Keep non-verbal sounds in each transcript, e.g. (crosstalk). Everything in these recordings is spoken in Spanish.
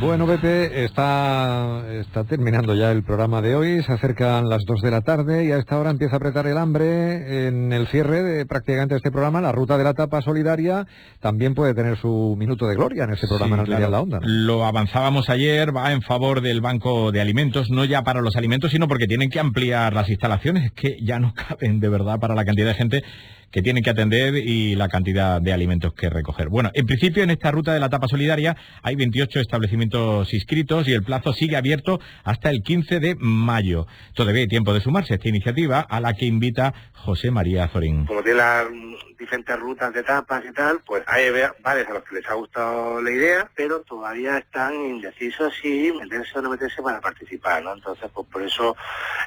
Bueno, Pepe, está, está terminando ya el programa de hoy, se acercan las 2 de la tarde y a esta hora empieza a apretar el hambre en el cierre de prácticamente este programa. La ruta de la tapa solidaria también puede tener su minuto de gloria en ese programa en claro. la Onda. ¿no? Lo avanzábamos ayer, va en favor del Banco de Alimentos, no ya para los alimentos, sino porque tienen que ampliar las instalaciones, es que ya no (laughs) caben de verdad para la cantidad de gente que tienen que atender y la cantidad de alimentos que recoger. Bueno, en principio en esta ruta de la tapa solidaria hay 28 establecimientos inscritos y el plazo sigue abierto hasta el 15 de mayo. Todavía hay tiempo de sumarse a esta iniciativa a la que invita José María Zorín. Como tiene las diferentes rutas de tapas y tal, pues hay varios a los que les ha gustado la idea, pero todavía están indecisos si meterse o no meterse para participar, ¿no? Entonces, pues por eso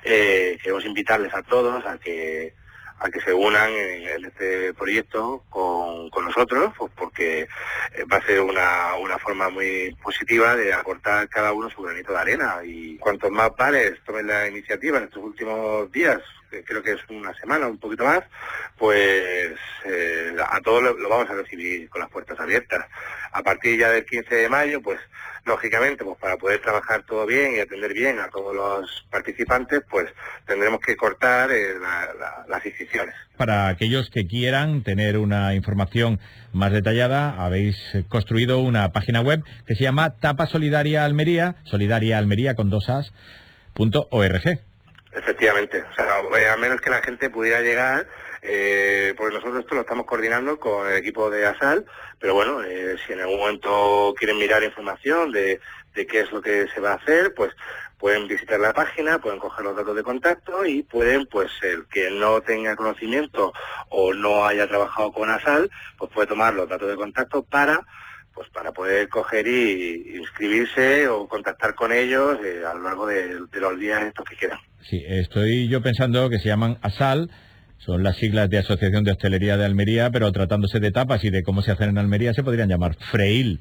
eh, queremos invitarles a todos a que a que se unan en, este proyecto con, con nosotros, pues porque eh, va a ser una, una forma muy positiva de aportar cada uno su granito de arena. Y cuantos más bares tomen la iniciativa en estos últimos días, creo que es una semana, un poquito más, pues eh, a todos lo, vamos a recibir con las puertas abiertas. A partir ya del 15 de mayo, pues lógicamente, pues para poder trabajar todo bien y atender bien a todos los participantes, pues tendremos que cortar eh, la- la- las inscripciones. Para aquellos que quieran tener una información más detallada, habéis construido una página web que se llama Tapa Solidaria Almería, Solidaria punto org. Efectivamente, o sea, eh, a menos que la gente pudiera llegar, eh, porque nosotros esto lo estamos coordinando con el equipo de ASAL, pero bueno, eh, si en algún momento quieren mirar información de, de qué es lo que se va a hacer, pues pueden visitar la página, pueden coger los datos de contacto y pueden, pues el que no tenga conocimiento o no haya trabajado con ASAL, pues puede tomar los datos de contacto para pues para poder coger y inscribirse o contactar con ellos eh, a lo largo de, de los días estos que quieran. Sí, estoy yo pensando que se llaman ASAL, son las siglas de Asociación de Hostelería de Almería, pero tratándose de tapas y de cómo se hacen en Almería, se podrían llamar Freil.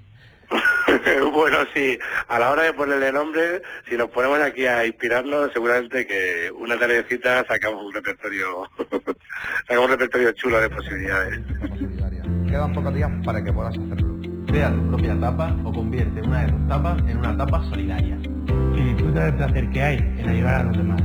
(laughs) bueno, sí, a la hora de ponerle nombre, si nos ponemos aquí a inspirarnos, seguramente que una tardecita sacamos un repertorio, (laughs) sacamos un repertorio chulo de posibilidades. Quedan pocos días para que puedas hacerlo. Crea tu propia tapa o convierte una de tus tapas en una tapa solidaria. y disfruta del placer que hay en ayudar a los demás.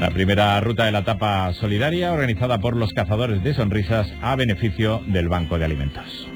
La primera ruta de la tapa solidaria organizada por los cazadores de sonrisas a beneficio del Banco de Alimentos.